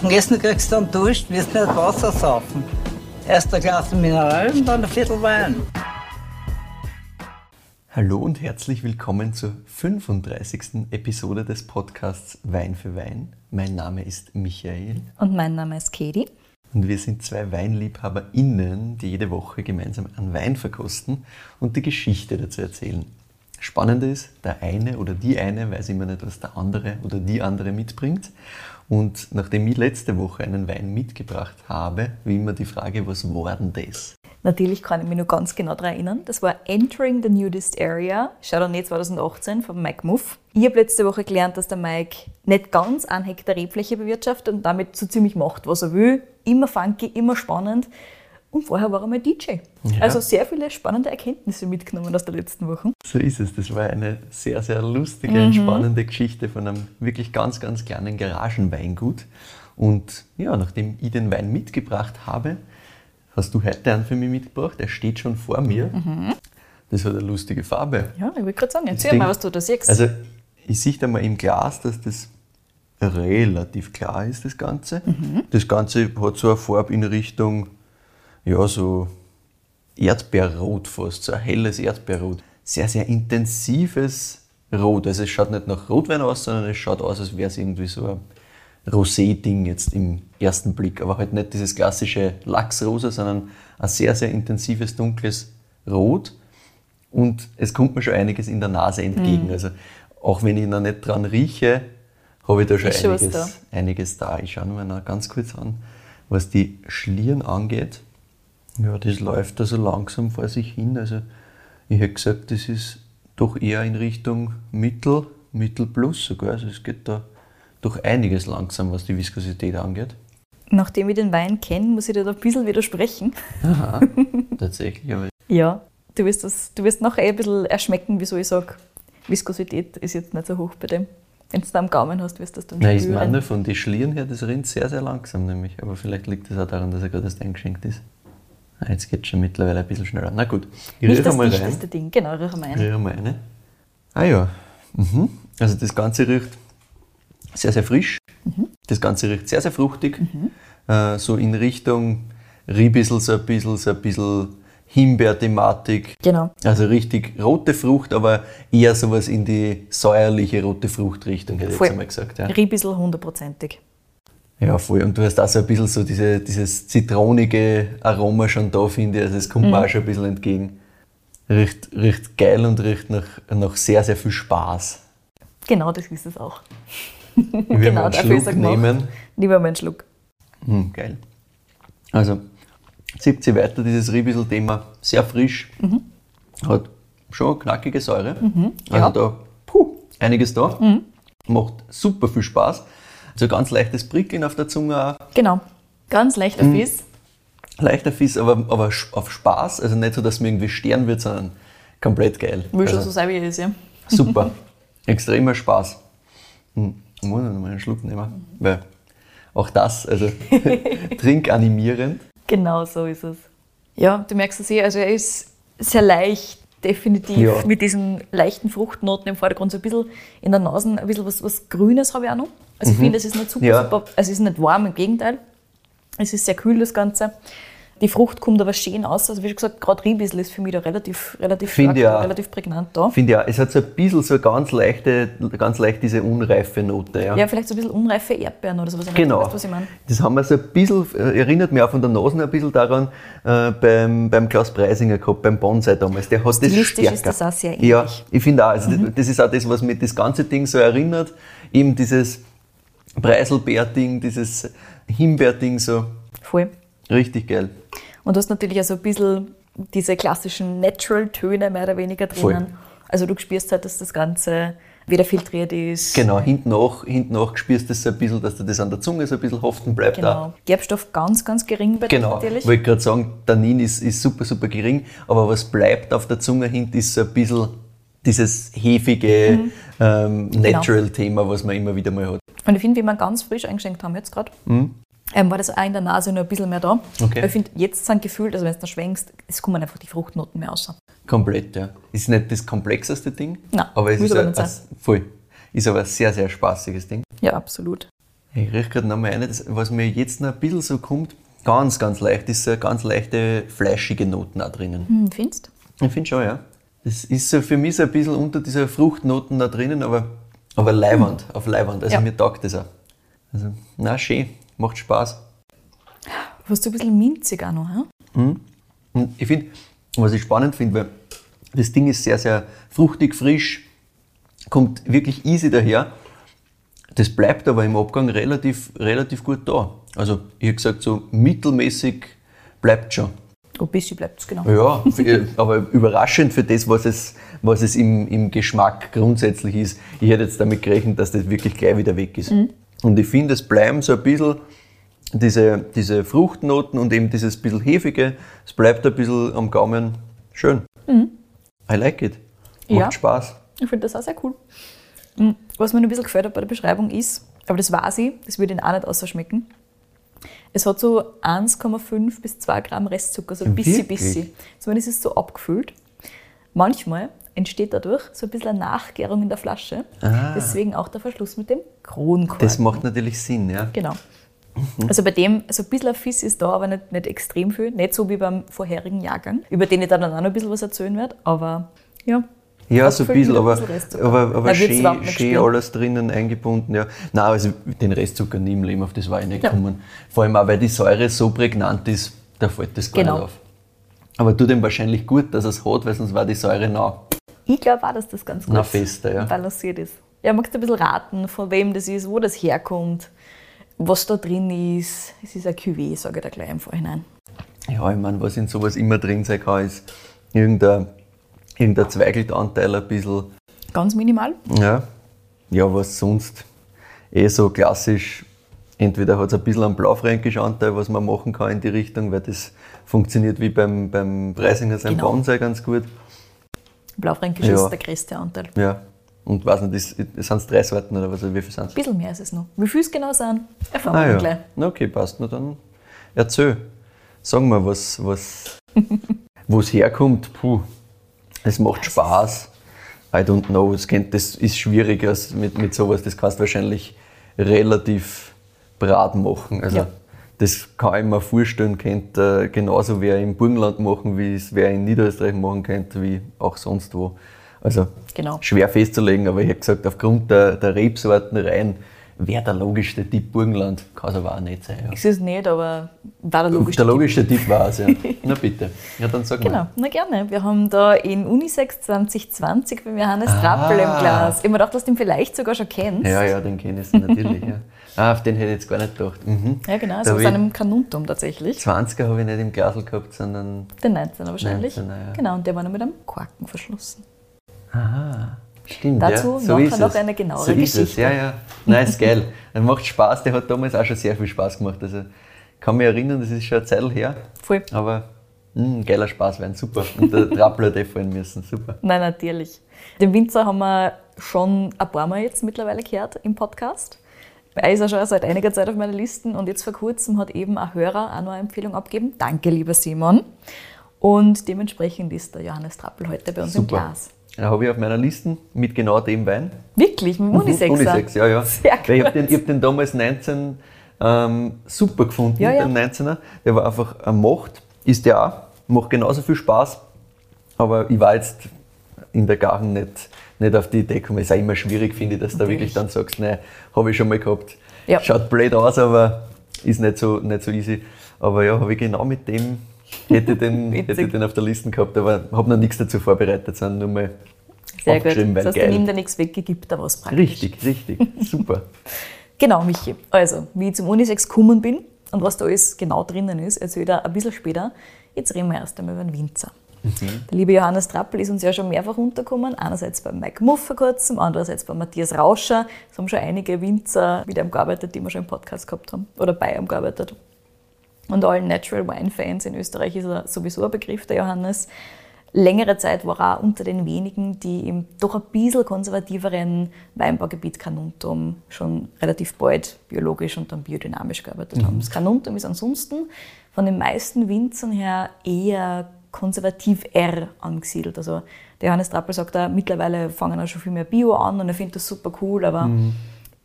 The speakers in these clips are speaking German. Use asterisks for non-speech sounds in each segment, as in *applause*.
Am Essen kriegst du dann Durst, wirst nicht Wasser saufen. Erst ein Glas Mineral und dann ein Viertel Wein. Hallo und herzlich willkommen zur 35. Episode des Podcasts Wein für Wein. Mein Name ist Michael. Und mein Name ist Katie. Und wir sind zwei WeinliebhaberInnen, die jede Woche gemeinsam einen Wein verkosten und die Geschichte dazu erzählen. Spannend ist, der eine oder die eine weiß immer nicht, was der andere oder die andere mitbringt. Und nachdem ich letzte Woche einen Wein mitgebracht habe, wie immer die Frage, was war denn das? Natürlich kann ich mich noch ganz genau daran erinnern. Das war Entering the Nudist Area, Chardonnay 2018 von Mike Muff. Ich habe letzte Woche gelernt, dass der Mike nicht ganz ein Hektar Rebfläche bewirtschaftet und damit so ziemlich macht, was er will. Immer funky, immer spannend. Und vorher war er mal DJ. Ja. Also sehr viele spannende Erkenntnisse mitgenommen aus der letzten Woche. So ist es. Das war eine sehr, sehr lustige mhm. und spannende Geschichte von einem wirklich ganz, ganz kleinen Garagenweingut. Und ja, nachdem ich den Wein mitgebracht habe, hast du heute einen für mich mitgebracht. Er steht schon vor mir. Mhm. Das hat eine lustige Farbe. Ja, ich wollte gerade sagen, erzähl mal, was du da siehst. Also, ich sehe da mal im Glas, dass das relativ klar ist, das Ganze. Mhm. Das Ganze hat so eine Farbe in Richtung ja, so Erdbeerrot fast, so ein helles Erdbeerrot. Sehr, sehr intensives Rot. Also es schaut nicht nach Rotwein aus, sondern es schaut aus, als wäre es irgendwie so ein Rosé-Ding jetzt im ersten Blick. Aber halt nicht dieses klassische Lachsrosa, sondern ein sehr, sehr intensives, dunkles Rot. Und es kommt mir schon einiges in der Nase entgegen. Mhm. Also auch wenn ich noch nicht dran rieche, habe ich da schon einiges, da. einiges da. Ich schaue mir noch ganz kurz an, was die Schlieren angeht. Ja, das läuft da so langsam vor sich hin. Also ich hätte gesagt, das ist doch eher in Richtung Mittel, Mittel plus sogar. Also es geht da doch einiges langsam, was die Viskosität angeht. Nachdem ich den Wein kenne, muss ich dir da ein bisschen widersprechen. Aha, *laughs* tatsächlich. Aber ja, du wirst, das, du wirst nachher ein bisschen erschmecken, wieso ich sage, Viskosität ist jetzt nicht so hoch bei dem. Wenn du es da am Gaumen hast, wirst du das dann Nein, spüren. Ich meine, von den Schlieren her, das rinnt sehr, sehr langsam nämlich. Aber vielleicht liegt es auch daran, dass er gerade erst eingeschenkt ist. Ah, jetzt geht es schon mittlerweile ein bisschen schneller. Na gut, ich das mal rein. Ding, genau, rühre mal eine. Rühre mal eine. Ah ja, mhm. also das Ganze riecht sehr, sehr frisch. Mhm. Das Ganze riecht sehr, sehr fruchtig. Mhm. Äh, so in Richtung Riebissel, so ein bisschen, so ein bisschen Himbeer-Thematik. Genau. Also richtig rote Frucht, aber eher sowas in die säuerliche rote Fruchtrichtung, hätte ich jetzt einmal gesagt. Ja. Riebissel hundertprozentig. Ja, voll. Und du hast auch so ein bisschen so diese, dieses zitronige Aroma schon da, finde ich. Also es kommt mhm. mir auch schon ein bisschen entgegen. Riecht, riecht geil und riecht nach, nach sehr, sehr viel Spaß. Genau, das ist es auch. Will genau, einen Schluck nehmen. Lieber mal einen Schluck. Hm, geil. Also, zieht sie weiter, dieses Riebissel-Thema. Sehr frisch. Mhm. Hat schon knackige Säure. Mhm, also ja. da, puh, einiges da. Mhm. Macht super viel Spaß. So ganz leichtes Prickeln auf der Zunge auch. Genau, ganz leichter mhm. Fiss. Leichter Fiss, aber, aber auf Spaß. Also nicht so, dass mir irgendwie sterben wird, sondern komplett geil. Will also, schon so sein, wie es ist, ja. *laughs* Super. *laughs* Extremer Spaß. Hm. Ich muss noch mal einen Schluck nehmen, weil auch das, also *laughs* trinkanimierend. Genau so ist es. Ja, du merkst es eh, also er ist sehr leicht, definitiv ja. mit diesen leichten Fruchtnoten im Vordergrund, so ein bisschen in der Nase, ein bisschen was, was Grünes habe ich auch noch. Also ich mhm. finde, es ist nicht super, ja. super, also es ist nicht warm, im Gegenteil. Es ist sehr kühl, das Ganze. Die Frucht kommt aber schön aus. Also wie schon gesagt, gerade Riebissel ist für mich da relativ, relativ stark, ja, relativ prägnant da. Finde ja, es hat so ein bisschen so ganz leichte, ganz leicht diese unreife Note. Ja, ja vielleicht so ein bisschen unreife Erdbeeren oder sowas. Genau. Weißt, was ich meine. Das haben wir so ein bisschen, äh, erinnert mich auch von der Nase ein bisschen daran, äh, beim, beim Klaus Preisinger gehabt, beim Bonsai damals. Der hat Stilistisch das stärker. ist das auch sehr ähnlich. Ja, ich finde auch. Also mhm. Das ist auch das, was mich das ganze Ding so erinnert. Eben dieses Preiselbeer-Ding, dieses Himbeer-Ding so. Voll. Richtig geil. Und du hast natürlich auch so ein bisschen diese klassischen Natural-Töne mehr oder weniger drinnen. Voll. Also du spürst halt, dass das Ganze wieder filtriert ist. Genau, hinten nach, hinten nach spürst du das so ein bisschen, dass dir das an der Zunge so ein bisschen haften bleibt. Genau. Gerbstoff ganz, ganz gering bei genau. natürlich. Genau, wollte gerade sagen, Tannin ist, ist super, super gering, aber was bleibt auf der Zunge hinten ist so ein bisschen dieses hefige mhm. Ähm. Natural-Thema, genau. was man immer wieder mal hat. Und ich finde, wie wir ganz frisch eingeschenkt haben jetzt gerade, mhm ähm, war das auch in der Nase noch ein bisschen mehr da. Okay. Ich finde, jetzt sind gefühlt, also wenn du da schwenkst, es kommen einfach die Fruchtnoten mehr raus. Komplett, ja. Ist nicht das komplexeste Ding, Nein, aber es ist, aber ein, ein, voll, ist aber ein sehr, sehr spaßiges Ding. Ja, absolut. Ich rieche gerade nochmal eine, das, was mir jetzt noch ein bisschen so kommt, ganz, ganz leicht, ist so eine ganz leichte, fleischige Noten auch drinnen. Hm, findest Ich finde schon, ja. Das ist so für mich so ein bisschen unter dieser Fruchtnoten da drinnen, aber, aber Leiwand, auf Leiwand. Also Ja. mir taugt das auch. Also, na schön, macht Spaß. Hast du ein bisschen minzig auch noch, hä? Und ich finde, was ich spannend finde, weil das Ding ist sehr, sehr fruchtig, frisch, kommt wirklich easy daher. Das bleibt aber im Abgang relativ, relativ gut da. Also, ich habe gesagt, so mittelmäßig bleibt schon. Ein bisschen bleibt es, genau. Ja, aber überraschend für das, was es, was es im, im Geschmack grundsätzlich ist. Ich hätte jetzt damit gerechnet, dass das wirklich gleich wieder weg ist. Und ich finde, es bleiben so ein bisschen diese, diese Fruchtnoten und eben dieses bisschen Hefige, es bleibt ein bisschen am Gaumen schön. I like it. Macht Ja. Spaß. Ich finde das auch sehr cool. Mm, Was mir noch ein bisschen gefällt hat bei der Beschreibung ist, aber das weiß ich, das würde Ihnen auch nicht außerschmecken. Es hat so 1,5 bis 2 Gramm Restzucker, so ein bisschen, bisschen. Zumindest ist es so abgefüllt. Manchmal entsteht dadurch so ein bisschen eine Nachgärung in der Flasche. Deswegen auch der Verschluss mit dem Kronkorken. Das macht natürlich Sinn, ja. Genau. Also bei dem, so ein bisschen Fiss ist da, aber nicht, nicht extrem viel. Nicht so wie beim vorherigen Jahrgang, über den ich dann auch noch ein bisschen was erzählen werde. Aber ja. Ja, so ein bisschen, aber, bisschen aber, aber schön, schön alles drinnen eingebunden. Ja. Nein, also den Restzucker nie im Leben, auf das war ich nicht Ja. gekommen. Vor allem auch, weil die Säure so prägnant ist, da fällt das gar Genau. nicht auf. Aber tut ihm wahrscheinlich gut, dass er es hat, weil sonst war die Säure nah. Ich glaube auch, dass das ganz gut Na, fester, ja. balanciert ist. Ja, magst du ein bisschen raten, von wem das ist, wo das herkommt, was da drin ist. Es ist ein Cuvée, sage ich da gleich im Vorhinein. Ja, ich meine, was in sowas immer drin sein kann, ist irgendein, irgendein Zweigeltanteil ein bisschen. Ganz minimal. Ja, ja was sonst eh so klassisch. Entweder hat es ein bisschen einen blaufränkischen Anteil, was man machen kann in die Richtung, weil das funktioniert wie beim, beim Preisinger sein Genau. Bonsai ganz gut. Blaufränkisch Ja. ist der größte Anteil. Ein Ja. Und weiß nicht, sind es drei Sorten oder was, wie viel sind es? bisschen mehr ist es noch. Wie viel es genau sind, erfahren Ah wir ja. gleich. Na okay, passt. Na dann erzähl. Sag mal, was, was, *laughs* wo es herkommt. Puh, es macht Spaß. I don't know. Es kennt, das ist schwierig als mit, mit sowas. Das kannst du wahrscheinlich relativ brat machen. Also, Ja. Das kann ich mir vorstellen, könnte äh, genauso wer im Burgenland machen, wie es wer in Niederösterreich machen könnte, wie auch sonst wo. Also Genau. schwer festzulegen, aber ich habe gesagt, aufgrund der, der Rebsorten rein wäre der logischste Tipp Burgenland. Kann es aber auch nicht sein. Ja. Es ist nicht, aber war der logische Der Tipp. logische Tipp war es, ja. *laughs* Na bitte. Ja, dann sag Genau, mal. na gerne. Wir haben da in Unisex 2020 beim Johannes Trappel im Ah. Glas. Ich mir gedacht, dass du ihn vielleicht sogar schon kennst. Ja, ja, den kenne ich natürlich. Ja. *laughs* Ah, auf den hätte ich jetzt gar nicht gedacht. Mhm. Ja, genau, Da so hab aus einem Kanuntum tatsächlich. 20er habe ich nicht im Glasl gehabt, sondern. Den 19er wahrscheinlich. 19er, ja. Genau, und der war noch mit einem Korken verschlossen. Aha, stimmt. Dazu ja. so nachher ist noch es. eine genauere so ist es. Geschichte. Ja, ja. Nein, ist geil. Er macht Spaß, der hat damals auch schon sehr viel Spaß gemacht. Also, ich kann mich erinnern, das ist schon eine Zeit her. Voll. Aber mh, geiler Spaß werden, super. Und der Trappler hätte fallen müssen, super. *laughs* Nein, natürlich. Den Winzer haben wir schon ein paar Mal jetzt mittlerweile gehört im Podcast. Er ist ja schon seit einiger Zeit auf meiner Liste und jetzt vor kurzem hat eben ein Hörer auch noch eine Empfehlung abgegeben. Danke, lieber Simon. Und dementsprechend ist der Johannes Trappel heute bei uns im Super. Glas. Habe ich auf meiner Liste mit genau dem Wein. Wirklich, mit dem Unisexer? Unisex, ja, ja. Sehr ich habe den, hab den damals 19 ähm, super gefunden, Ja, ja. den 19er. Der war einfach eine Macht, ist der auch, macht genauso viel Spaß. Aber ich war jetzt in der Garen nicht, nicht auf die Idee gekommen. Es ist auch immer schwierig, finde ich, dass du da wirklich dann sagst, nein, habe ich schon mal gehabt. Ja. Schaut blöd aus, aber ist nicht so, nicht so easy. Aber ja, habe ich genau mit dem, hätte ich den, hätte den auf der Liste gehabt, aber habe noch nichts dazu vorbereitet, sondern nur mal Sehr gut. weil Das heißt, geil. nimmt da nichts weg, gibt da was praktisch. Richtig, richtig, super. *laughs* Genau, Michi. Also, wie ich zum Unisex gekommen bin und was da alles genau drinnen ist, erzähle ich dir ein bisschen später. Jetzt reden wir erst einmal über den Winzer. Der liebe Johannes Trappel ist uns ja schon mehrfach untergekommen. Einerseits bei Mike Muff vor kurzem, andererseits bei Matthias Rauscher. Es haben schon einige Winzer mit ihm gearbeitet, die wir schon im Podcast gehabt haben oder bei ihm gearbeitet. Und allen Natural Wine Fans in Österreich ist er sowieso ein Begriff, der Johannes. Längere Zeit war er auch unter den wenigen, die im doch ein bisschen konservativeren Weinbaugebiet Kanuntum schon relativ bald biologisch und dann biodynamisch gearbeitet haben. Das Kanuntum ist ansonsten von den meisten Winzern her eher konservativ R angesiedelt. Also der Johannes Trappel sagt da, mittlerweile fangen auch schon viel mehr Bio an und er findet das super cool, aber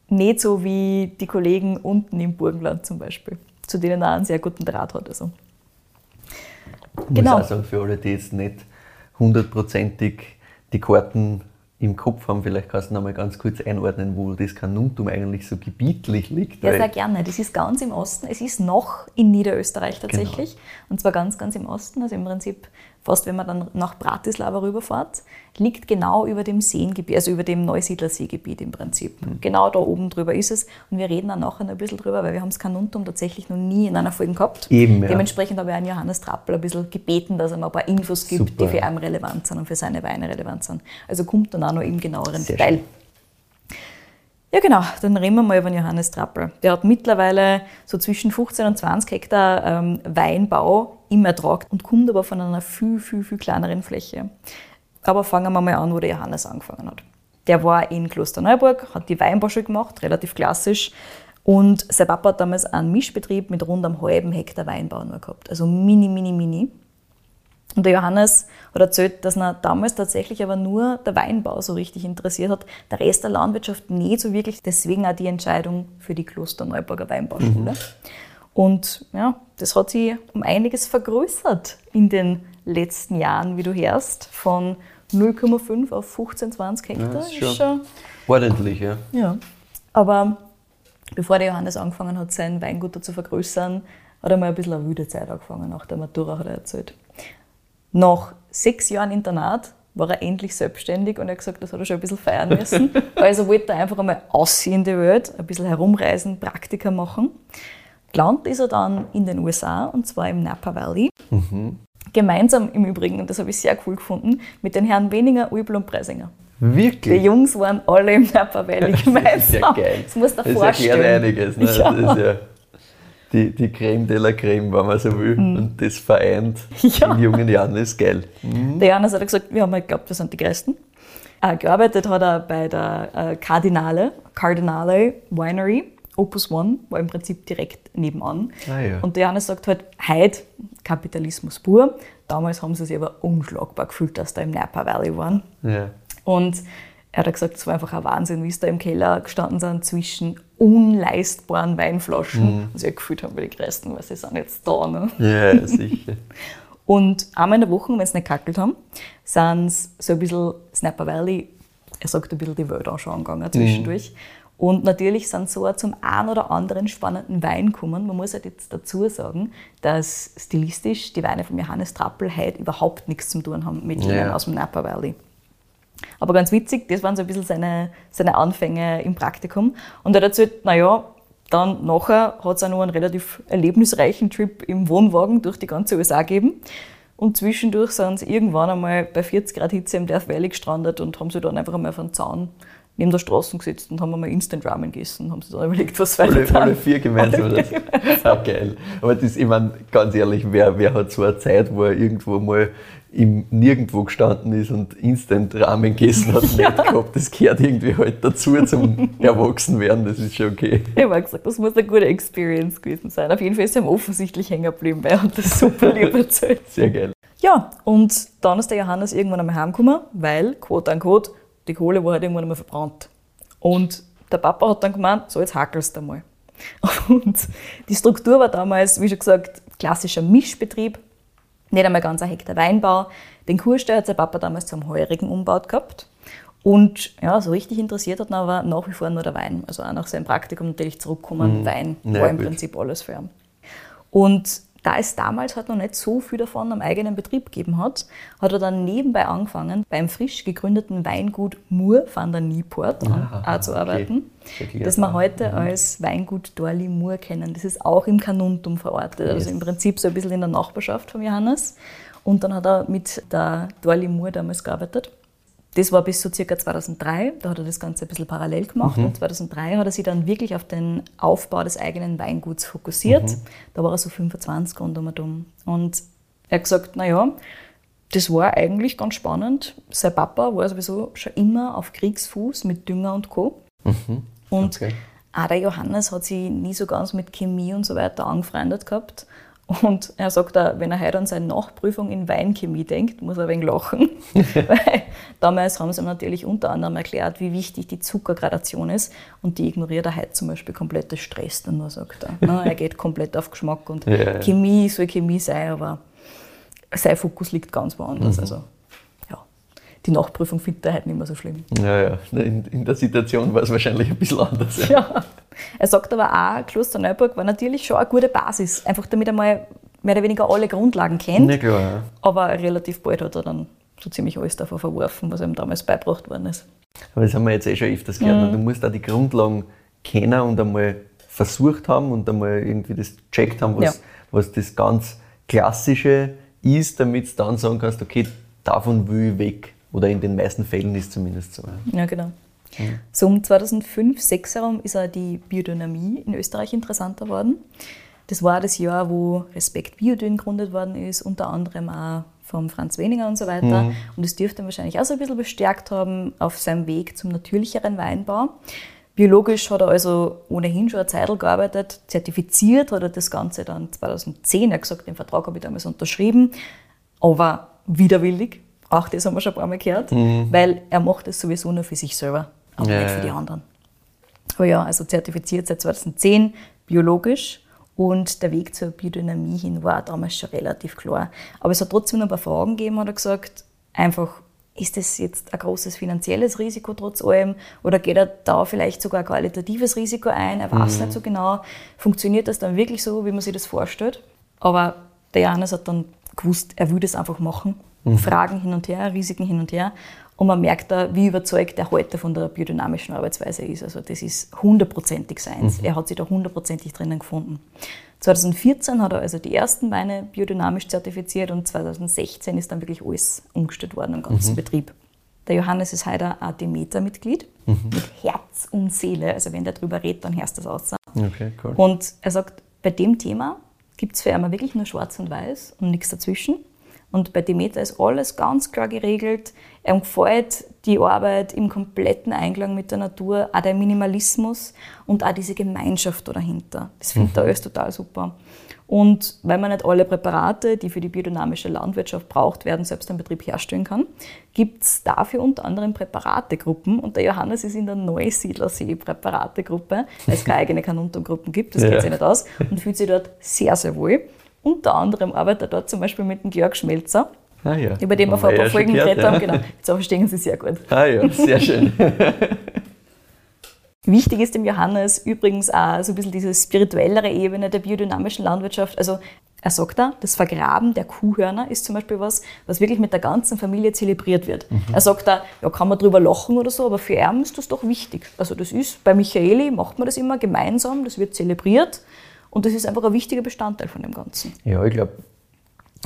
nicht so wie die Kollegen unten im Burgenland zum Beispiel, zu denen er einen sehr guten Draht hat. Also. Ich genau. muss auch sagen, für alle, die jetzt nicht hundertprozentig die Karten im Kopf haben, vielleicht kannst du noch mal ganz kurz einordnen, wo das Kanuntum eigentlich so gebietlich liegt. Ja, sehr gerne. Das ist ganz im Osten. Es ist noch in Niederösterreich tatsächlich. Genau. Und zwar ganz, ganz im Osten. Also im Prinzip fast wenn man dann nach Bratislava rüberfährt, liegt genau über dem Seengebiet, also über dem Neusiedler Seegebiet im Prinzip. Mhm. Genau da oben drüber ist es. Und wir reden dann nachher noch ein bisschen drüber, weil wir haben das Kanuntum tatsächlich noch nie in einer Folge gehabt. Eben, ja. Dementsprechend habe ich an Johannes Trappel ein bisschen gebeten, dass er mir ein paar Infos gibt, Super. die für ihn relevant sind und für seine Weine relevant sind. Also kommt dann auch noch im genaueren Sehr Detail. Schön. Ja, genau, dann reden wir mal über Johannes Trappel. Der hat mittlerweile so zwischen 15 und 20 Hektar ähm, Weinbau im Ertrag und kommt aber von einer viel, viel, viel kleineren Fläche. Aber fangen wir mal an, wo der Johannes angefangen hat. Der war in Klosterneuburg, hat die Weinbauschule gemacht, relativ klassisch. Und sein Papa hat damals einen Mischbetrieb mit rund einem halben Hektar Weinbau nur gehabt. Also mini, mini, mini. Und der Johannes hat erzählt, dass er damals tatsächlich aber nur der Weinbau so richtig interessiert hat, der Rest der Landwirtschaft nicht so wirklich. Deswegen auch die Entscheidung für die Klosterneuburger Weinbauschule. Mhm. Und ja, das hat sich um einiges vergrößert in den letzten Jahren, wie du hörst, von 0,5 auf 15, 20 Hektar. Ja, ist schon, ist schon ordentlich, ja. Ja, aber bevor der Johannes angefangen hat, sein Weingut zu vergrößern, hat er mal ein bisschen eine wilde Zeit angefangen, nach der Matura hat er erzählt. Nach sechs Jahren Internat war er endlich selbstständig und er hat gesagt, das hat er schon ein bisschen feiern müssen. *laughs* also wollte er einfach einmal aussehen in die Welt, ein bisschen herumreisen, Praktika machen. Gelandet ist er dann in den USA und zwar im Napa Valley. Mhm. Gemeinsam im Übrigen, und das habe ich sehr cool gefunden, mit den Herren Weniger, Uibel und Preisinger. Wirklich? Die Jungs waren alle im Napa Valley gemeinsam. *laughs* Das ist ja geil. Das muss dir das vorstellen. Das einiges. Ne? Ja. Das ist ja die, die Creme de la Creme, wenn man so will. Mhm. Und das vereint ja. in jungen Jahren ist geil. Mhm. Der Johannes hat gesagt, wir haben halt geglaubt, wir sind die Größten. Äh, gearbeitet hat er bei der äh, Cardinale, Cardinale Winery. Opus One war im Prinzip direkt nebenan. Ah, ja. Und der Johannes sagt halt, heute Kapitalismus pur. Damals haben sie sich aber unschlagbar gefühlt, dass da im Napa Valley waren. Ja. Und er hat gesagt, es war einfach ein Wahnsinn, wie es da im Keller gestanden sind zwischen unleistbaren Weinflaschen. Mhm. Also ich gefühlt haben wir die größten, weil sie sind jetzt da. Ne? Ja, sicher. *laughs* Und einmal in der Woche, wenn sie nicht kackelt haben, sind sie so ein bisschen Snapper Valley, er sagt ein bisschen die Welt anschauen gegangen zwischendurch. Mhm. Und natürlich sind so zum einen oder anderen spannenden Wein gekommen. Man muss halt jetzt dazu sagen, dass stilistisch die Weine von Johannes Trappel heute überhaupt nichts zu tun haben mit denen ja. aus dem Napa Valley. Aber ganz witzig, das waren so ein bisschen seine, seine Anfänge im Praktikum. Und er hat erzählt, naja, dann nachher hat es auch noch einen relativ erlebnisreichen Trip im Wohnwagen durch die ganze USA gegeben. Und zwischendurch sind sie irgendwann einmal bei 40 Grad Hitze im Death Valley gestrandet und haben sich dann einfach einmal auf einen Zaun neben der Straße gesetzt und haben einmal Instant Ramen gegessen. Haben sich dann überlegt, was weiter alle, alle vier gemeinsam. Alle vier gemeinsam. Ah, geil. Aber das, ich meine, ganz ehrlich, wer, wer hat so eine Zeit, wo er irgendwo mal im Nirgendwo gestanden ist und Instant Ramen gegessen hat, *laughs* ja. nicht gehabt. Das gehört irgendwie halt dazu zum *laughs* Erwachsenwerden, das ist schon okay. Ich habe gesagt, das muss eine gute Experience gewesen sein. Auf jeden Fall ist er offensichtlich hängen geblieben, weil er hat das super lieb *laughs* erzählt. Sehr geil. Ja, und dann ist der Johannes irgendwann einmal heimgekommen, weil, quote unquote, die Kohle war halt irgendwann einmal verbrannt. Und der Papa hat dann gemeint, so jetzt hackelst du mal. *laughs* Und die Struktur war damals, wie schon gesagt, klassischer Mischbetrieb nicht einmal ganz ein Hektar Weinbau. Den Kurstall hat sein Papa damals zum Heurigen umbaut gehabt. Und ja, so richtig interessiert hat ihn aber nach wie vor nur der Wein. Also auch nach seinem Praktikum natürlich zurückkommen. Mhm. Wein ja, war im gut. Prinzip alles für ihn. Und da es damals halt noch nicht so viel davon am eigenen Betrieb gegeben hat, hat er dann nebenbei angefangen, beim frisch gegründeten Weingut Moore van der Nieport ah, zu arbeiten, okay. das wir heute mhm. als Weingut Dorli Moore kennen. Das ist auch im Kanuntum verortet, also yes. im Prinzip so ein bisschen in der Nachbarschaft von Johannes. Und dann hat er mit der Dorli Moore damals gearbeitet. Das war bis so circa 2003, da hat er das Ganze ein bisschen parallel gemacht. Mhm. Und 2003 hat er sich dann wirklich auf den Aufbau des eigenen Weinguts fokussiert. Mhm. Da war er so 25 rund um und um. Und er hat gesagt, naja, das war eigentlich ganz spannend. Sein Papa war sowieso schon immer auf Kriegsfuß mit Dünger und Co. Mhm. Und okay. auch der Johannes hat sich nie so ganz mit Chemie und so weiter angefreundet gehabt. Und er sagt auch, wenn er heute an seine Nachprüfung in Weinchemie denkt, muss er ein wenig lachen. *laughs* Weil damals haben sie ihm natürlich unter anderem erklärt, wie wichtig die Zuckergradation ist. Und die ignoriert er heute zum Beispiel komplett. Das stresst dann nur, sagt er. Na, er geht komplett auf Geschmack. Und *laughs* Ja, ja. Chemie soll Chemie sein, aber sein Fokus liegt ganz woanders. Mhm. Also, ja, die Nachprüfung findet er heute nicht mehr so schlimm. Ja, ja. In, in der Situation war es wahrscheinlich ein bisschen anders. Ja. Ja. Er sagt aber auch, Klosterneuburg war natürlich schon eine gute Basis, einfach damit er mal mehr oder weniger alle Grundlagen kennt. Na klar, ja. Aber relativ bald hat er dann so ziemlich alles davon verworfen, was ihm damals beigebracht worden ist. Aber das haben wir jetzt eh schon öfters gehört. Du musst auch die Grundlagen kennen und einmal versucht haben und einmal irgendwie das gecheckt haben, was, Ja. was das ganz Klassische ist, damit du dann sagen kannst, okay, davon will ich weg. Oder in den meisten Fällen ist es zumindest so. ja. Ja, genau. So um 2005, 2006 herum ist auch die Biodynamie in Österreich interessanter worden. Das war das Jahr, wo Respekt Biodyn gegründet worden ist, unter anderem auch vom Franz Weninger und so weiter. Und das dürfte ihn wahrscheinlich auch so ein bisschen bestärkt haben auf seinem Weg zum natürlicheren Weinbau. Biologisch hat er also ohnehin schon eine Zeit gearbeitet, zertifiziert hat er das Ganze dann 2010, er hat gesagt, den Vertrag habe ich damals unterschrieben, aber widerwillig, auch das haben wir schon ein paar Mal gehört, weil er macht es sowieso nur für sich selber, aber Ja, nicht für die anderen. Aber ja, also zertifiziert seit 2010, biologisch und der Weg zur Biodynamie hin war damals schon relativ klar. Aber es hat trotzdem noch ein paar Fragen gegeben, hat er gesagt, einfach, ist das jetzt ein großes finanzielles Risiko trotz allem oder geht er da vielleicht sogar ein qualitatives Risiko ein? Er weiß nicht so genau, funktioniert das dann wirklich so, wie man sich das vorstellt? Aber der Johannes hat dann gewusst, er will das einfach machen. Fragen hin und her, Risiken hin und her. Und man merkt da, wie überzeugt er heute von der biodynamischen Arbeitsweise ist. Also das ist hundertprozentig seins. Er hat sich da hundertprozentig drinnen gefunden. 2014 hat er also die ersten Weine biodynamisch zertifiziert und 2016 ist dann wirklich alles umgestellt worden im ganzen Betrieb. Der Johannes ist heute ein Demeter-Mitglied mit Herz und Seele. Also wenn der drüber redet, dann hörst du das aus. Okay, cool. Und er sagt, bei dem Thema gibt es für ihn wirklich nur schwarz und weiß und nichts dazwischen. Und bei Demeter ist alles ganz klar geregelt. Ihm gefällt die Arbeit im kompletten Einklang mit der Natur, auch der Minimalismus und auch diese Gemeinschaft da dahinter. Das findet er alles total super. Und weil man nicht alle Präparate, die für die biodynamische Landwirtschaft braucht werden, selbst im Betrieb herstellen kann, gibt es dafür unter anderem Präparategruppen. Und der Johannes ist in der Neusiedlersee-Präparategruppe, weil es keine eigene Kanuntergruppen gibt, das Ja. geht sich nicht aus, und fühlt sich dort sehr, sehr wohl. Unter anderem arbeitet er dort zum Beispiel mit dem Georg Schmelzer, Ah, ja. über den wir Haben vor ein paar Folgen geredet haben. ja. Genau, jetzt verstehen Sie sehr gut. Ah ja, sehr schön. *laughs* Wichtig ist dem Johannes übrigens auch so ein bisschen diese spirituellere Ebene der biodynamischen Landwirtschaft. Also er sagt da, das Vergraben der Kuhhörner ist zum Beispiel was, was wirklich mit der ganzen Familie zelebriert wird. Er sagt da, ja, kann man drüber lachen oder so, aber für ihn ist das doch wichtig. Also das ist, bei Michaeli macht man das immer gemeinsam, das wird zelebriert und das ist einfach ein wichtiger Bestandteil von dem Ganzen. Ja, ich glaube,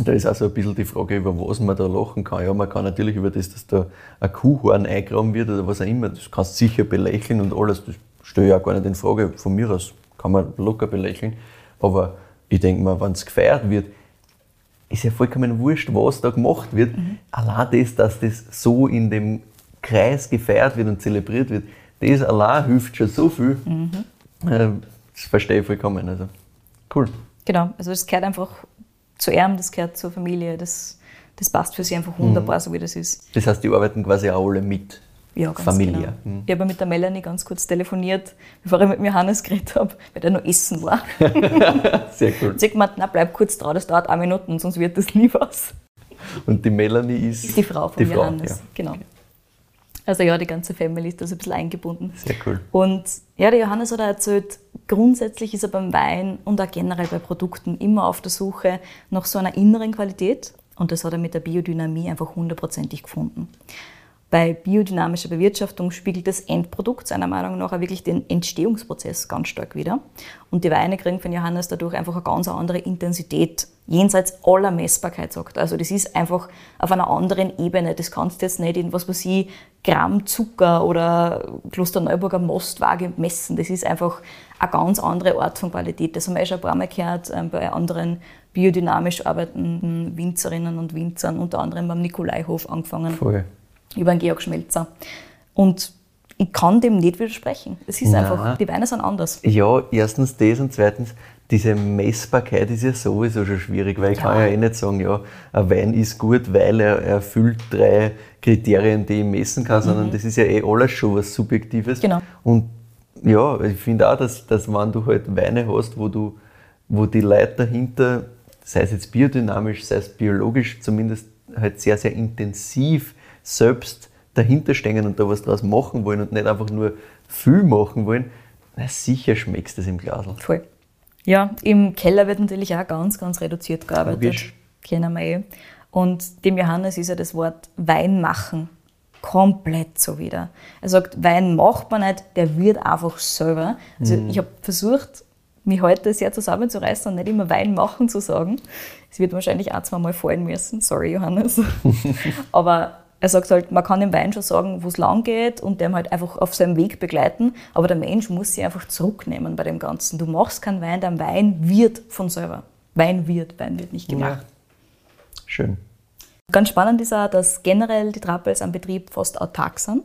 da ist auch so ein bisschen die Frage, über was man da lachen kann. Ja, man kann natürlich über das, dass da ein Kuhhorn eingraben wird oder was auch immer, das kannst du sicher belächeln und alles, das stelle ich auch gar nicht in Frage. Von mir aus kann man locker belächeln. Aber ich denke mal, wenn es gefeiert wird, ist ja vollkommen wurscht, was da gemacht wird. Allein das, dass das so in dem Kreis gefeiert wird und zelebriert wird, das allein hilft schon so viel. Äh, Das verstehe ich vollkommen. Also, cool. Genau, also das gehört einfach zu ihm, das gehört zur Familie, das, das passt für sie einfach wunderbar, so wie das ist. Das heißt, die arbeiten quasi auch alle mit. Ja, Familie. genau. Ich habe mit der Melanie ganz kurz telefoniert, bevor ich mit Johannes geredet habe, weil der noch essen war. *laughs* Sehr cool. Sie hat gemeint, na bleib kurz dran, das dauert eine Minute, sonst wird das nie was. Und die Melanie ist, ist die Frau von die Frau, Johannes. ja. Genau. Also ja, die ganze Family ist da so ein bisschen eingebunden. Sehr cool. Und ja, der Johannes hat auch erzählt, grundsätzlich ist er beim Wein und auch generell bei Produkten immer auf der Suche nach so einer inneren Qualität. Und das hat er mit der Biodynamie einfach hundertprozentig gefunden. Bei biodynamischer Bewirtschaftung spiegelt das Endprodukt seiner Meinung nach auch wirklich den Entstehungsprozess ganz stark wider. Und die Weine kriegen von Johannes dadurch einfach eine ganz andere Intensität, jenseits aller Messbarkeit, sagt. Also das ist einfach auf einer anderen Ebene. Das kannst du jetzt nicht in, was weiß ich, Gramm Zucker oder Klosterneuburger Mostwaage messen. Das ist einfach eine ganz andere Art von Qualität. Das haben wir eh schon ein paar Mal gehört ähm, bei anderen biodynamisch arbeitenden Winzerinnen und Winzern, unter anderem beim Nikolaihof angefangen Voll. Über den Georg Schmelzer. Und ich kann dem nicht widersprechen. Es ist Nein. einfach, die Weine sind anders. Ja, erstens das und zweitens, diese Messbarkeit ist ja sowieso schon schwierig, weil ich ja. kann ja eh nicht sagen, ja, ein Wein ist gut, weil er erfüllt drei Kriterien, die ich messen kann, sondern mhm. das ist ja eh alles schon was Subjektives. Genau. Und ja, ich finde auch, dass, dass wenn du halt Weine hast, wo du, wo die Leute dahinter, sei es jetzt biodynamisch, sei es biologisch, zumindest halt sehr, sehr intensiv selbst dahinter stehen und da was draus machen wollen und nicht einfach nur viel machen wollen, na sicher schmeckst du das im Glas. Voll. Ja, im Keller wird natürlich auch ganz, ganz reduziert gearbeitet. Logisch. Kennen wir eh. Und dem Johannes ist ja das Wort Wein machen komplett so wieder. Er sagt, Wein macht man nicht, der wird einfach selber. Also mhm. ich habe versucht, mich heute sehr zusammenzureißen und nicht immer Wein machen zu sagen. Es wird wahrscheinlich auch zweimal fallen müssen. Sorry, Johannes. *laughs* Aber er sagt halt, man kann dem Wein schon sagen, wo es lang geht und dem halt einfach auf seinem Weg begleiten, aber der Mensch muss sich einfach zurücknehmen bei dem Ganzen. Du machst keinen Wein, dein Wein wird von selber. Wein wird, Wein wird nicht gemacht. Ja. Schön. Ganz spannend ist auch, dass generell die Trappels am Betrieb fast autark sind.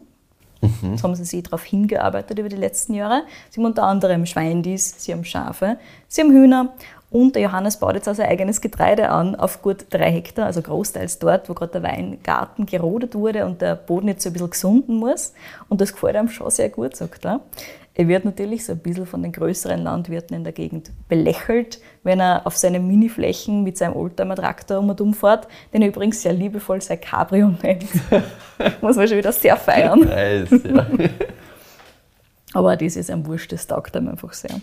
Mhm. Das haben sie sich darauf hingearbeitet über die letzten Jahre. Sie haben unter anderem Schweindis, sie haben Schafe, sie haben Hühner und der Johannes baut jetzt auch sein eigenes Getreide an auf gut drei Hektar, also großteils dort, wo gerade der Weingarten gerodet wurde und der Boden jetzt so ein bisschen gesunden muss. Und das gefällt einem schon sehr gut, sagt er. Er wird natürlich so ein bisschen von den größeren Landwirten in der Gegend belächelt, wenn er auf seine Miniflächen mit seinem Oldtimer-Traktor um und um fährt, den er übrigens sehr liebevoll sein Cabrio nennt. *laughs* Muss man schon wieder sehr feiern. Nice, ja. *laughs* Aber das ist ein Wurscht, das taugt ihm einfach sehr.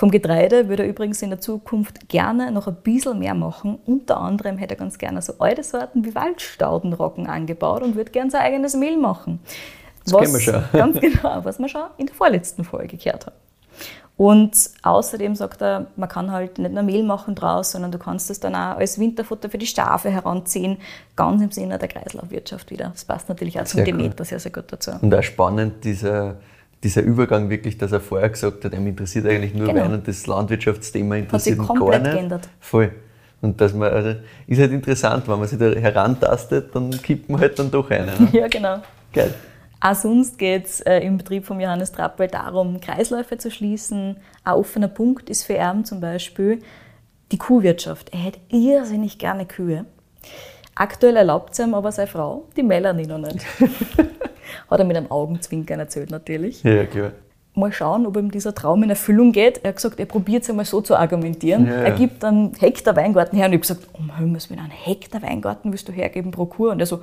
Vom Getreide würde er übrigens in der Zukunft gerne noch ein bisschen mehr machen. Unter anderem hätte er ganz gerne so alte Sorten wie Waldstaudenroggen angebaut und würde gerne sein eigenes Mehl machen. Das was, kennen wir schon. Ganz genau, was wir schon in der vorletzten Folge gehört haben. Und außerdem sagt er, man kann halt nicht nur Mehl machen draus, sondern du kannst es dann auch als Winterfutter für die Schafe heranziehen, ganz im Sinne der Kreislaufwirtschaft wieder. Das passt natürlich auch zum Demeter sehr, sehr gut dazu. Und auch spannend, dieser dieser Übergang wirklich, dass er vorher gesagt hat, er interessiert eigentlich nur genau. Wein und das Landwirtschaftsthema interessiert ihn gar nicht. Geändert. Voll. Und dass man, also, ist halt interessant, wenn man sich da herantastet, dann kippt man halt dann doch eine. Ne? *laughs* Ja, genau. Geil. Auch sonst geht es äh, im Betrieb von Johannes Trappel darum, Kreisläufe zu schließen. Ein offener Punkt ist für ihn zum Beispiel die Kuhwirtschaft. Er hätte irrsinnig gerne Kühe. Aktuell erlaubt sie ihm aber seine Frau, die Melanie, noch nicht. *laughs* Hat er mit einem Augenzwinkern erzählt natürlich. Ja, klar. Mal schauen, ob ihm dieser Traum in Erfüllung geht. Er hat gesagt, er probiert es einmal so zu argumentieren. Ja, er gibt einen Hektar Weingarten her und ich habe gesagt, um Himmels Willen, einen Hektar Weingarten willst du hergeben pro Kur? Und er so,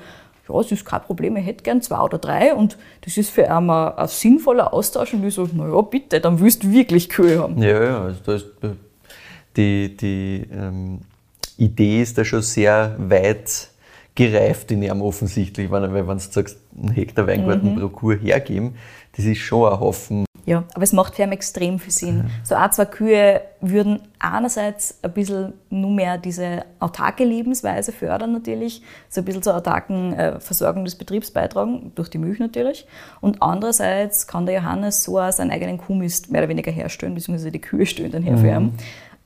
ja, es ist kein Problem, ich hätte gern zwei oder drei und das ist für ihn ein, ein sinnvoller Austausch. Und ich so, naja, bitte, dann willst du wirklich Kühe haben. Ja, ja, also da ist die, die ähm, Idee ist da schon sehr weit gereift in ihm offensichtlich, weil wenn du sagst, einen Hektar Weingarten mhm. pro Kur hergeben, das ist schon ein Haufen. Ja, aber es macht für ihn extrem viel Sinn. Mhm. So ein, zwei Kühe würden einerseits ein bisschen nur mehr diese autarke Lebensweise fördern natürlich, so ein bisschen zur autarken äh, Versorgung des Betriebs beitragen, durch die Milch natürlich. Und andererseits kann der Johannes so auch seinen eigenen Kuhmist mehr oder weniger herstellen, beziehungsweise die Kühe stellen dann her mhm. für ihn.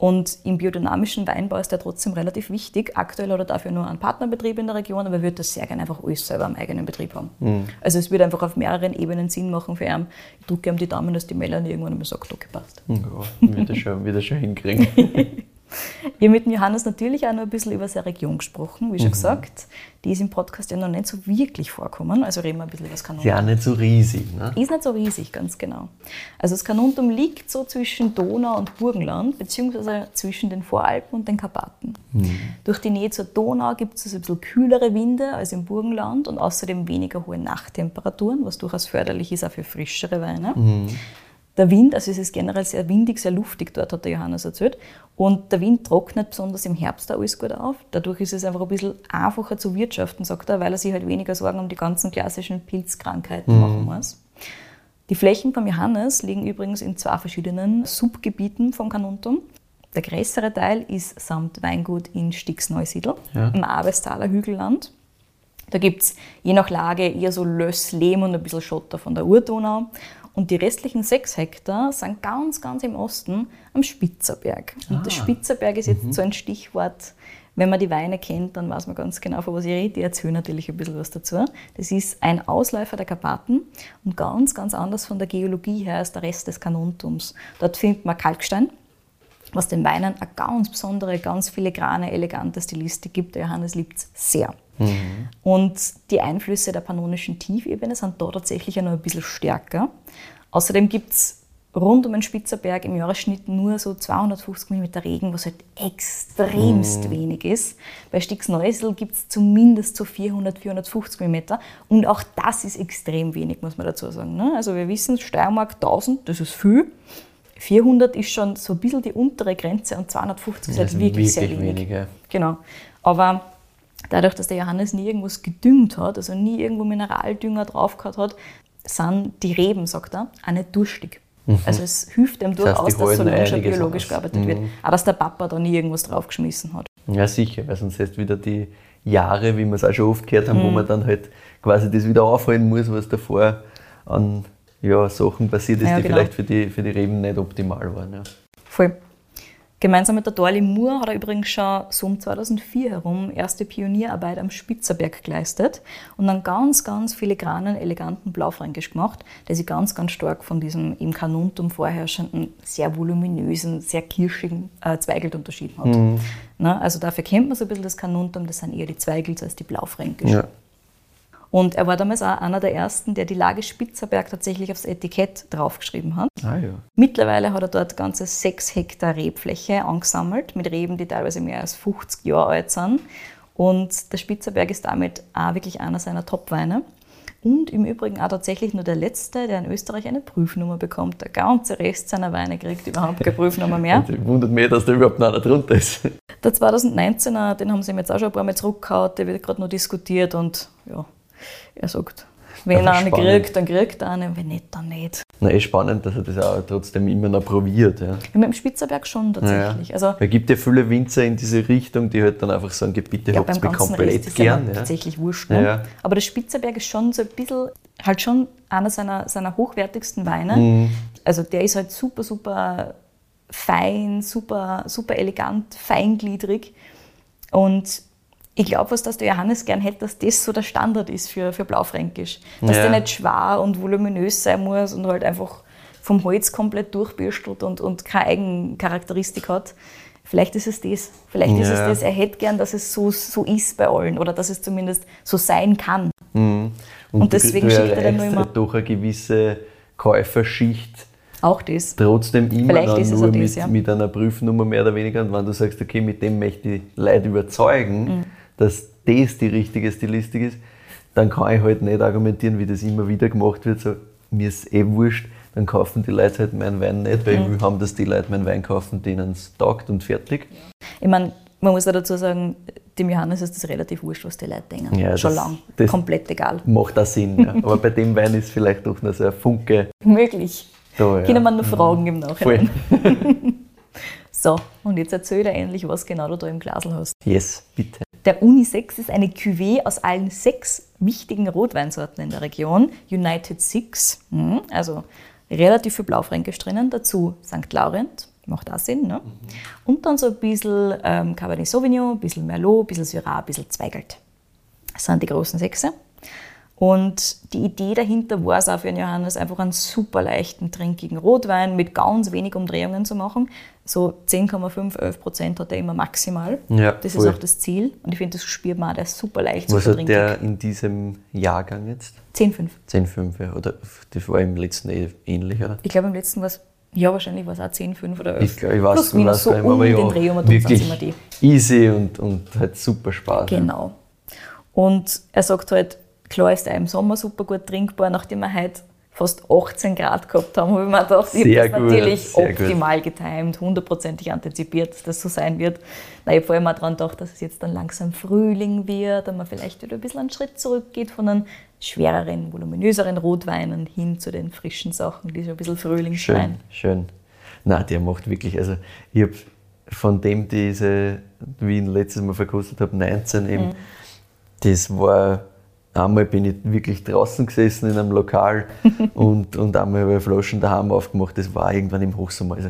Und im biodynamischen Weinbau ist der trotzdem relativ wichtig. Aktuell hat er dafür nur einen Partnerbetrieb in der Region, aber er würde das sehr gerne einfach alles selber am eigenen Betrieb haben. Mhm. Also es würde einfach auf mehreren Ebenen Sinn machen für ihn. Ich drücke ihm die Daumen, dass die Melanie irgendwann einmal sagt, okay, passt. Ja, wird er schon, wird er schon hinkriegen. *laughs* Wir haben mit dem Johannes natürlich auch noch ein bisschen über seine Region gesprochen, wie schon mhm. gesagt. Die ist im Podcast ja noch nicht so wirklich vorkommen. Also reden wir ein bisschen über das Kanuntum. Ja, nicht so riesig, ne? Ist nicht so riesig, ganz genau. Also das Kanuntum liegt so zwischen Donau und Burgenland, beziehungsweise zwischen den Voralpen und den Karpaten. Mhm. Durch die Nähe zur Donau gibt es also ein bisschen kühlere Winde als im Burgenland und außerdem weniger hohe Nachttemperaturen, was durchaus förderlich ist auch für frischere Weine. Mhm. Der Wind, also es ist generell sehr windig, sehr luftig dort, hat der Johannes erzählt. Und der Wind trocknet besonders im Herbst auch alles gut auf. Dadurch ist es einfach ein bisschen einfacher zu wirtschaften, sagt er, weil er sich halt weniger Sorgen um die ganzen klassischen Pilzkrankheiten mhm. machen muss. Die Flächen vom Johannes liegen übrigens in zwei verschiedenen Subgebieten vom Kanuntum. Der größere Teil ist samt Weingut in Stix-Neusiedl ja. im Avestaler Hügelland. Da gibt es je nach Lage eher so Löss, Lehm und ein bisschen Schotter von der Urdonau. Und die restlichen sechs Hektar sind ganz, ganz im Osten am Spitzerberg. Und ah. der Spitzerberg ist jetzt mhm. so ein Stichwort. Wenn man die Weine kennt, dann weiß man ganz genau, von was ich rede. Ich erzähle natürlich ein bisschen was dazu. Das ist ein Ausläufer der Karpaten und ganz, ganz anders von der Geologie her als der Rest des Kanontums. Dort findet man Kalkstein, was den Weinen eine ganz besondere, ganz filigrane, elegante Stilistik gibt. Der Johannes liebt es sehr. Mhm. Und die Einflüsse der pannonischen Tiefebene sind da tatsächlich noch ein bisschen stärker. Außerdem gibt es rund um den Spitzerberg im Jahresschnitt nur so 250 mm Regen, was halt extremst mm. wenig ist. Bei Stixneusel gibt es zumindest so 400, 450 mm und auch das ist extrem wenig, muss man dazu sagen. Ne? Also wir wissen, Steiermark 1000, das ist viel. 400 ist schon so ein bisschen die untere Grenze und 250 ist halt wirklich, wirklich sehr wenig. wenig ja. Genau. Aber dadurch, dass der Johannes nie irgendwas gedüngt hat, also nie irgendwo Mineraldünger drauf gehabt hat, sind die Reben, sagt er, auch nicht durstig. Mhm. Also es hilft dem durchaus, das heißt, dass so schon biologisch gearbeitet mhm. wird. Aber dass der Papa da nie irgendwas draufgeschmissen hat. Ja, sicher, weil sonst hast du wieder die Jahre, wie wir es auch schon oft gehört haben, mhm. wo man dann halt quasi das wieder aufholen muss, was davor an ja, Sachen passiert ist, ja, die genau. vielleicht für die, für die Reben nicht optimal waren. Ja. Voll. Gemeinsam mit der Dorli Moore hat er übrigens schon so um 2004 herum erste Pionierarbeit am Spitzerberg geleistet und dann ganz, ganz filigranen, eleganten Blaufränkisch gemacht, der sich ganz, ganz stark von diesem im Kanuntum vorherrschenden, sehr voluminösen, sehr kirschigen äh, Zweigelt unterschieden hat. Mhm. Na, also dafür kennt man so ein bisschen das Kanuntum, das sind eher die Zweigels als die Blaufränkisch. Ja. Und er war damals auch einer der ersten, der die Lage Spitzerberg tatsächlich aufs Etikett draufgeschrieben hat. Ah, ja. Mittlerweile hat er dort ganze sechs Hektar Rebfläche angesammelt, mit Reben, die teilweise mehr als 50 Jahre alt sind. Und der Spitzerberg ist damit auch wirklich einer seiner Top-Weine. Und im Übrigen auch tatsächlich nur der Letzte, der in Österreich eine Prüfnummer bekommt. Der ganze Rest seiner Weine kriegt überhaupt keine Prüfnummer mehr. wundert mich, dass da überhaupt noch einer drunter ist. Der 2019er, den haben sie jetzt auch schon ein paar Mal zurückgehauen, der wird gerade noch diskutiert und ja, er sagt, wenn er eine kriegt, dann kriegt er eine, wenn nicht, dann nicht. Na, eh spannend, dass er das auch trotzdem immer noch probiert. Ja. ja mit dem Spitzerberg schon tatsächlich. Ja. Also, es gibt ja viele Winzer in diese Richtung, die halt dann einfach sagen, bitte ja, habt es mir komplett ist gern. Ja. tatsächlich wurscht. Ne? Ja. Aber der Spitzerberg ist schon so ein bisschen, halt schon einer seiner, seiner hochwertigsten Weine. Mhm. Also der ist halt super, super fein, super, super elegant, feingliedrig. Und ich glaube, was dass der Johannes gern hätte, dass das so der Standard ist für, für Blaufränkisch. Dass ja. der nicht schwer und voluminös sein muss und halt einfach vom Holz komplett durchbürstelt und, und keine Eigencharakteristik hat. Vielleicht ist es das. Vielleicht ja. ist es das. Er hätte gern, dass es so, so ist bei allen oder dass es zumindest so sein kann. Mhm. Und, und, deswegen schickt er dann nur immer. durch eine gewisse Käuferschicht. Auch das. Trotzdem immer Vielleicht dann nur das, mit, ja. mit einer Prüfnummer mehr oder weniger. Und wenn du sagst, okay, mit dem möchte ich Leute überzeugen, mhm dass das die richtige Stilistik ist, dann kann ich halt nicht argumentieren, wie das immer wieder gemacht wird, so, mir ist eh wurscht, dann kaufen die Leute halt meinen Wein nicht, weil mhm. ich will haben, dass die Leute meinen Wein kaufen, denen es taugt und fertig. Ich meine, man muss ja dazu sagen, dem Johannes ist das relativ wurscht, was die Leute denken. Ja, Schon lang. Komplett egal. Macht auch Sinn, ja. *laughs* Aber bei dem Wein ist vielleicht doch noch so ein Funke. Möglich. Da, ja. Können wir nur fragen im Nachhinein. *laughs* so, und jetzt erzähl dir endlich, was genau du da im Glasl hast. Yes, bitte. Der Uni 6 ist eine Cuvée aus allen sechs wichtigen Rotweinsorten in der Region. United Six, hm, also relativ viel Blaufränkisch drinnen. Dazu St. Laurent, macht auch Sinn. Ne? Mhm. Und dann so ein bisschen ähm, Cabernet Sauvignon, ein bisschen Merlot, ein bisschen Syrah, ein bisschen Zweigelt. Das sind die großen Sechse. Und die Idee dahinter war es auch für den Johannes, einfach einen super leichten, trinkigen Rotwein mit ganz wenig Umdrehungen zu machen. So 10,5, 11 Prozent hat er immer maximal. Ja, das voll. ist auch das Ziel. Und ich finde, das spürt man auch, der ist super leicht, Was super hat der in diesem Jahrgang jetzt? 10,5. 10,5, ja. Oder das war im letzten eh ähnlich, oder? Ich glaube, im letzten war es ja, wahrscheinlich war es auch 10, 5 oder 11. Ich, glaub, ich weiß, Plus, minus weiß so um aber ja, den Dreh um wirklich immer die. easy und, und halt super Spaß. Genau. Und er sagt halt, Klar ist er im Sommer super gut trinkbar, nachdem wir heute fast 18 Grad gehabt haben, habe ich mir gedacht, ich habe das natürlich optimal gut. getimt, hundertprozentig antizipiert, dass das so sein wird. Na, ich habe vor allem auch daran gedacht, dass es jetzt dann langsam Frühling wird und man vielleicht wieder ein bisschen einen Schritt zurückgeht von den schwereren, voluminöseren Rotweinen hin zu den frischen Sachen, die so ein bisschen Frühling Schön, schön. Na, der macht wirklich, also ich habe von dem diese, wie ich ihn letztes Mal verkostet habe, 19 eben, mhm. das war Einmal bin ich wirklich draußen gesessen in einem Lokal *laughs* und, und einmal habe ich Flaschen daheim aufgemacht. Das war irgendwann im Hochsommer. Also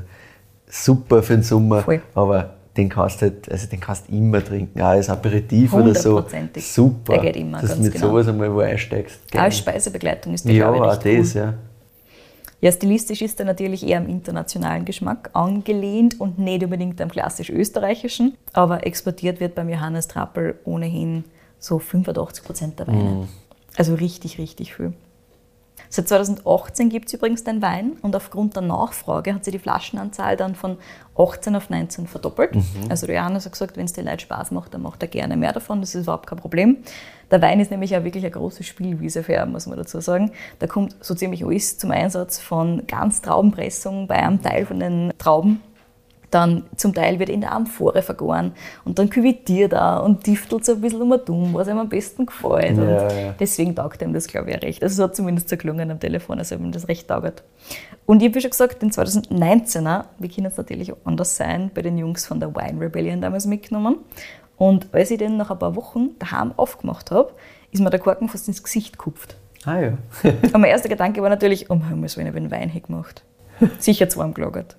super für den Sommer, Voll. aber den kannst du halt, also den kannst immer trinken, auch als Aperitif oder so. Super. Der geht immer, dass du mit genau. sowas einmal wo einsteigst. Auch als Speisebegleitung ist der, Ja, auch das, ja. Ja, stilistisch ist er natürlich eher am internationalen Geschmack angelehnt und nicht unbedingt am klassisch österreichischen, aber exportiert wird beim Johannes Trappel ohnehin so 85 Prozent der Weine. Mhm. Also richtig, richtig viel. Seit 2018 gibt es übrigens den Wein und aufgrund der Nachfrage hat sich die Flaschenanzahl dann von 18 auf 19 verdoppelt. Also der Johannes hat gesagt, wenn es den Leuten Spaß macht, dann macht er gerne mehr davon, das ist überhaupt kein Problem. Der Wein ist nämlich auch wirklich eine große Spielwiese für ihn, muss man dazu sagen. Da kommt so ziemlich alles zum Einsatz von ganz Traubenpressung bei einem Teil von den Trauben dann zum Teil wird in der Amphore vergoren und dann küvitiert er und diftelt so ein bisschen um dumm, was ihm am besten gefällt. Ja, und ja. deswegen taugt ihm das, glaube ich, auch recht. Also es hat zumindest so gelungen am Telefon, also ihm das recht taugt. Und ich habe schon gesagt, den 2019er, wir können es natürlich anders sein, bei den Jungs von der Wine Rebellion damals mitgenommen. Und als ich den nach ein paar Wochen daheim aufgemacht habe, ist mir der Korken fast ins Gesicht gekupft. Ah ja. Und mein erster Gedanke war natürlich, um Himmels Willen, ich habe den Wein gemacht. *laughs* Sicher zu warm gelagert.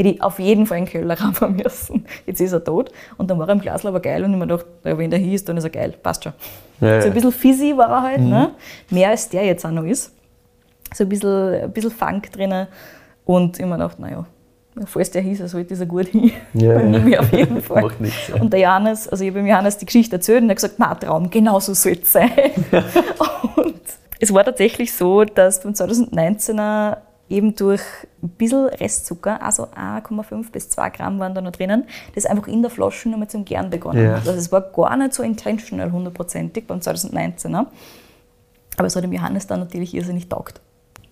Hätte ich auf jeden Fall einen Keller *laughs* rammen müssen. Jetzt ist er tot. Und dann war er im Glas aber geil und ich mir gedacht, wenn der hier ist, dann ist er geil. Passt schon. Ja, So ein bisschen fizzy war er halt, ne? mehr als der jetzt auch noch ist. So ein bisschen, ein bisschen Funk drin. Und ich mir gedacht, naja, falls der hieß, er sollte ist er gut hin. Ja, nehme *laughs* ich auf jeden Fall. Macht nichts, ja. Und der Johannes, also ich habe dem Johannes die Geschichte erzählt und er hat gesagt, mein Traum, genau so soll es sein. *laughs* und es war tatsächlich so, dass beim 2019er eben durch ein bisschen Restzucker, also 1,5 bis 2 Gramm waren da noch drinnen, das einfach in der Flasche nochmal zum Gern begonnen Ja. hat. Also es war gar nicht so intentional hundertprozentig beim 2019er. Aber es hat dem Johannes dann natürlich irrsinnig taugt.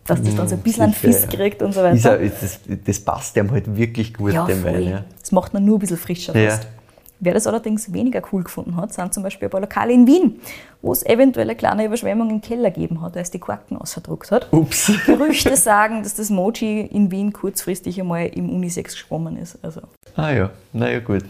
Dass das dann so ein bisschen einen Fiss kriegt und so Ist weiter. er, das, das passt dem halt wirklich gut, Ja, dem. Wein. Ja. Das macht man nur ein bisschen frischer Ja. fast. Wer das allerdings weniger cool gefunden hat, sind zum Beispiel ein paar Lokale in Wien, wo es eventuell eine kleine Überschwemmung im Keller gegeben hat, als die Korken ausgedruckt hat. Ups. Gerüchte sagen, dass das Mochi in Wien kurzfristig einmal im Unisex geschwommen ist. Also Ah ja, naja gut.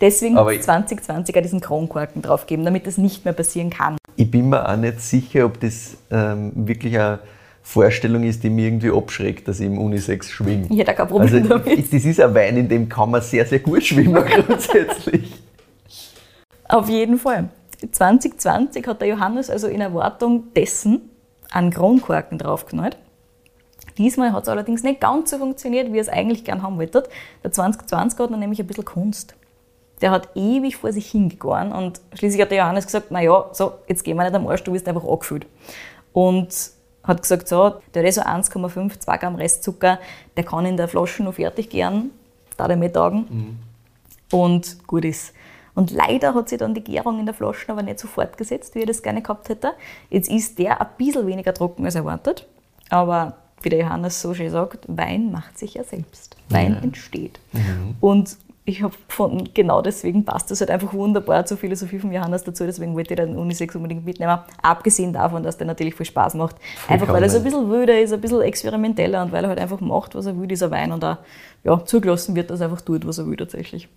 deswegen es 2020 auch diesen Kronkorken draufgegeben, damit das nicht mehr passieren kann. Ich bin mir auch nicht sicher, ob das ähm, wirklich eine Vorstellung ist, die mich irgendwie abschreckt, dass ich im Unisex schwimme. Ich hätte auch kein Also, Problem damit. das ist ein Wein, in dem kann man sehr, sehr gut schwimmen *laughs* grundsätzlich. Auf jeden Fall. 2020 hat der Johannes also in Erwartung dessen einen Kronkorken draufgenäht. Diesmal hat es allerdings nicht ganz so funktioniert, wie er es eigentlich gern haben wollte. Der 2020 hat noch nämlich ein bisschen Kunst. Der hat ewig vor sich hingegoren und schließlich hat der Johannes gesagt, naja, so, jetzt gehen wir nicht am Arsch, du wirst einfach angefüllt. Und hat gesagt, so, der hat eh so 1,5, 2 Gramm Restzucker, der kann in der Flasche noch fertig gern, da der mit tagen und gut ist. Und leider hat sich dann die Gärung in der Flasche aber nicht so fortgesetzt, wie er das gerne gehabt hätte. Jetzt ist der ein bisschen weniger trocken als erwartet, aber wie der Johannes so schön sagt, Wein macht sich ja selbst. Wein entsteht. Und ich habe gefunden, genau deswegen passt das halt einfach wunderbar zur Philosophie von Johannes dazu, deswegen wollte ich den Unisex unbedingt mitnehmen. Abgesehen davon, dass der natürlich viel Spaß macht. Einfach weil er so ein bisschen wilder ist, ein bisschen experimenteller und weil er halt einfach macht, was er will, dieser Wein und auch ja, zugelassen wird, dass er einfach tut, was er will tatsächlich.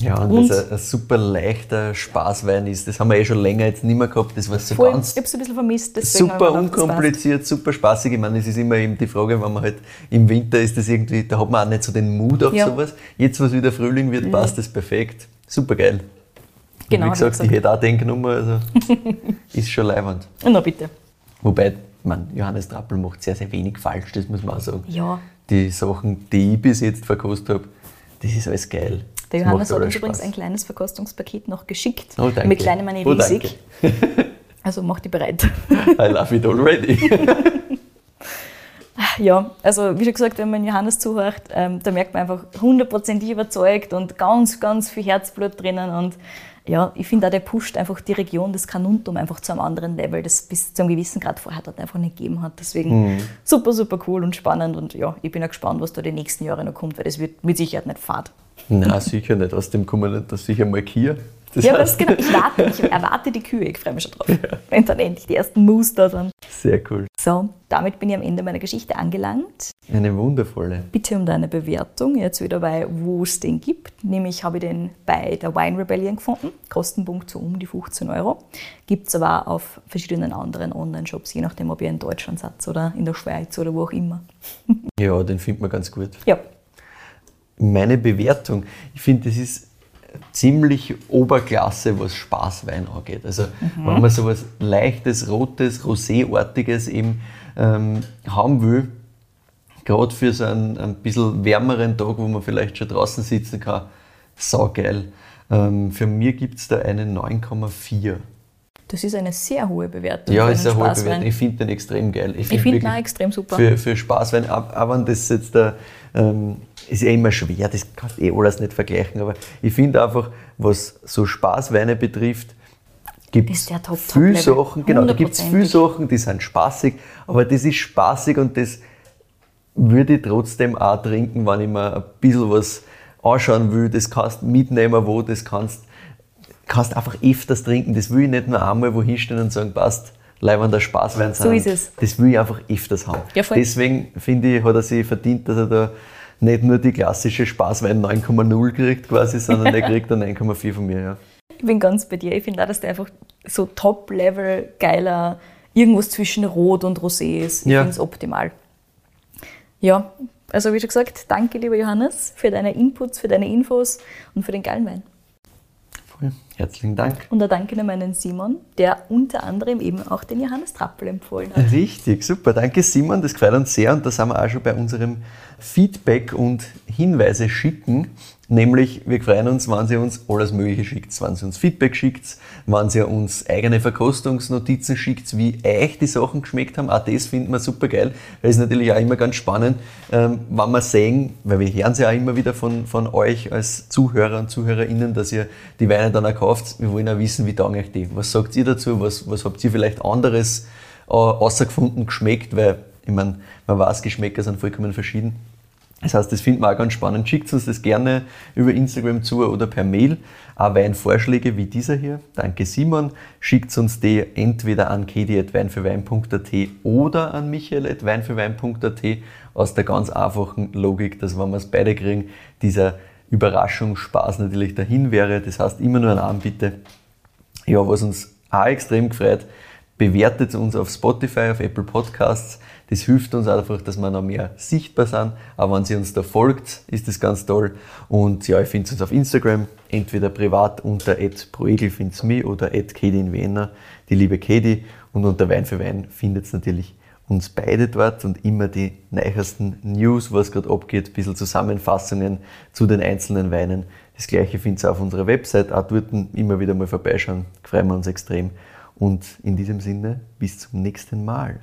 Ja, und, Und- dass ein, ein super leichter Spaßwein ist, das haben wir eh schon länger jetzt nicht mehr gehabt. Das war so Voll, ich ganz habe es ein bisschen vermisst. super ich unkompliziert, super spaßig. Ich meine, es ist immer eben die Frage, wenn man halt im Winter ist das irgendwie, da hat man auch nicht so den Mut auf Ja. sowas. Jetzt, was wieder Frühling wird, passt das perfekt. Super geil. Genau, Wie hab ich gesagt, ich hätte auch den genommen, also *laughs* ist schon leibend. Na bitte. Wobei, man, Johannes Trappel macht sehr, sehr wenig falsch, das muss man auch sagen. Ja, Die Sachen, die ich bis jetzt verkostet habe, das ist alles geil. Der Das Johannes hat uns übrigens Spaß. ein kleines Verkostungspaket noch geschickt. Oh, danke. Mit kleinem eine Oh, riesig. *laughs* Also mach die bereit. I love it already. *laughs* Ja, also wie schon gesagt, wenn man Johannes zuhört, ähm, da merkt man einfach hundertprozentig überzeugt und ganz, ganz viel Herzblut drinnen. Und ja, ich finde auch, der pusht einfach die Region des Kanuntum einfach zu einem anderen Level, das bis zu einem gewissen Grad vorher dort einfach nicht gegeben hat. Deswegen super, super cool und spannend. Und ja, ich bin auch gespannt, was da die nächsten Jahre noch kommt, weil das wird mit Sicherheit nicht fad. Nein, sicher nicht. Aus dem kommen nicht, das sicher mal Kier. Das Ja, das genau. Ich warte, ich erwarte die Kühe, ich freue mich schon drauf. Wenn dann endlich die ersten Moose da sind. Sehr cool. So, damit bin ich am Ende meiner Geschichte angelangt. Eine wundervolle. Bitte um deine Bewertung, jetzt wieder bei, wo es den gibt. Nämlich habe ich den bei der Wine Rebellion gefunden. Kostenpunkt so um die 15 Euro. Gibt es aber auch auf verschiedenen anderen Online-Shops, je nachdem, ob ihr in Deutschland seid oder in der Schweiz oder wo auch immer. Ja, den findet man ganz gut. Ja, Meine Bewertung, ich finde, das ist ziemlich Oberklasse, was Spaßwein angeht. Also wenn man sowas leichtes, rotes, roséartiges eben ähm, haben will, gerade für so einen ein bisschen wärmeren Tag, wo man vielleicht schon draußen sitzen kann, saugeil. Ähm, für mich gibt es da eine 9,4. Das ist eine sehr hohe Bewertung. Ja, ist eine hohe. Bewertung. Ich finde den extrem geil. Ich find finde ihn auch extrem super. Für, für Spaßwein, ab- aber wenn das jetzt da, ähm, ist ja immer schwer, das kannst du eh alles nicht vergleichen, aber ich finde einfach, was so Spaßweine betrifft, gibt es der viele. Sachen, genau, da gibt es viele. Sachen, die sind spaßig, aber das ist spaßig und das würde ich trotzdem auch trinken, wenn ich mir ein bisschen was anschauen will. Das kannst du mitnehmen, wo, das kannst kannst einfach öfters trinken. Das will ich nicht nur einmal wo hinstellen und sagen, passt, leibender Spaßwein sein. So ist es. Das will ich einfach öfters haben. Ja, voll. Deswegen finde ich, hat er sich verdient, dass er da nicht nur die klassische Spaßwein 9,0 kriegt quasi, sondern der *laughs* kriegt dann 9,4 von mir. Ja. Ich bin ganz bei dir. Ich finde auch, dass der einfach so top-level geiler, irgendwas zwischen Rot und Rosé ist. Ich Ja. finde es optimal. Ja, also wie schon gesagt, danke lieber Johannes für deine Inputs, für deine Infos und für den geilen Wein. Herzlichen Dank. Und da danke an meinen Simon, der unter anderem eben auch den Johannes Trappel empfohlen hat. Richtig, super. Danke Simon, das gefällt uns sehr und da sind wir auch schon bei unserem Feedback und Hinweise schicken. Nämlich, wir freuen uns, wenn Sie uns alles Mögliche schickt. Wenn Sie uns Feedback schickt, wenn Sie uns eigene Verkostungsnotizen schickt, wie euch die Sachen geschmeckt haben. Auch das finden wir super geil. Das ist natürlich auch immer ganz spannend, ähm, wenn wir sehen, weil wir hören sie auch immer wieder von, von euch als Zuhörer und ZuhörerInnen, dass ihr die Weine dann auch kauft. Wir wollen auch wissen, wie taugen euch die. Was sagt ihr dazu? Was, was habt ihr vielleicht anderes äh, außergefunden geschmeckt? Weil, ich meine, man weiß, Geschmäcker sind vollkommen verschieden. Das heißt, das finden wir auch ganz spannend. Schickt uns das gerne über Instagram zu oder per Mail. Auch Weinvorschläge wie dieser hier. Danke Simon. Schickt uns die entweder an kedi.weinfürwein.at oder an michael.weinfürwein.at aus der ganz einfachen Logik, dass wenn wir es beide kriegen, dieser Überraschungsspaß natürlich dahin wäre. Das heißt, immer nur an einen bitte. Ja, was uns auch extrem gefreut, bewertet uns auf Spotify, auf Apple Podcasts. Das hilft uns einfach, dass wir noch mehr sichtbar sind. Aber wenn Sie uns da folgt, ist das ganz toll. Und ja, ich finde uns auf Instagram, entweder privat unter @proegel find's mich oder @kedi in Vienna, die liebe Kedi. Und unter Wein für Wein findet es natürlich uns beide dort und immer die neuesten News, was gerade abgeht, ein bisschen Zusammenfassungen zu den einzelnen Weinen. Das gleiche findet ihr auf unserer Website, auch dort immer wieder mal vorbeischauen. Freuen wir uns extrem. Und in diesem Sinne, bis zum nächsten Mal.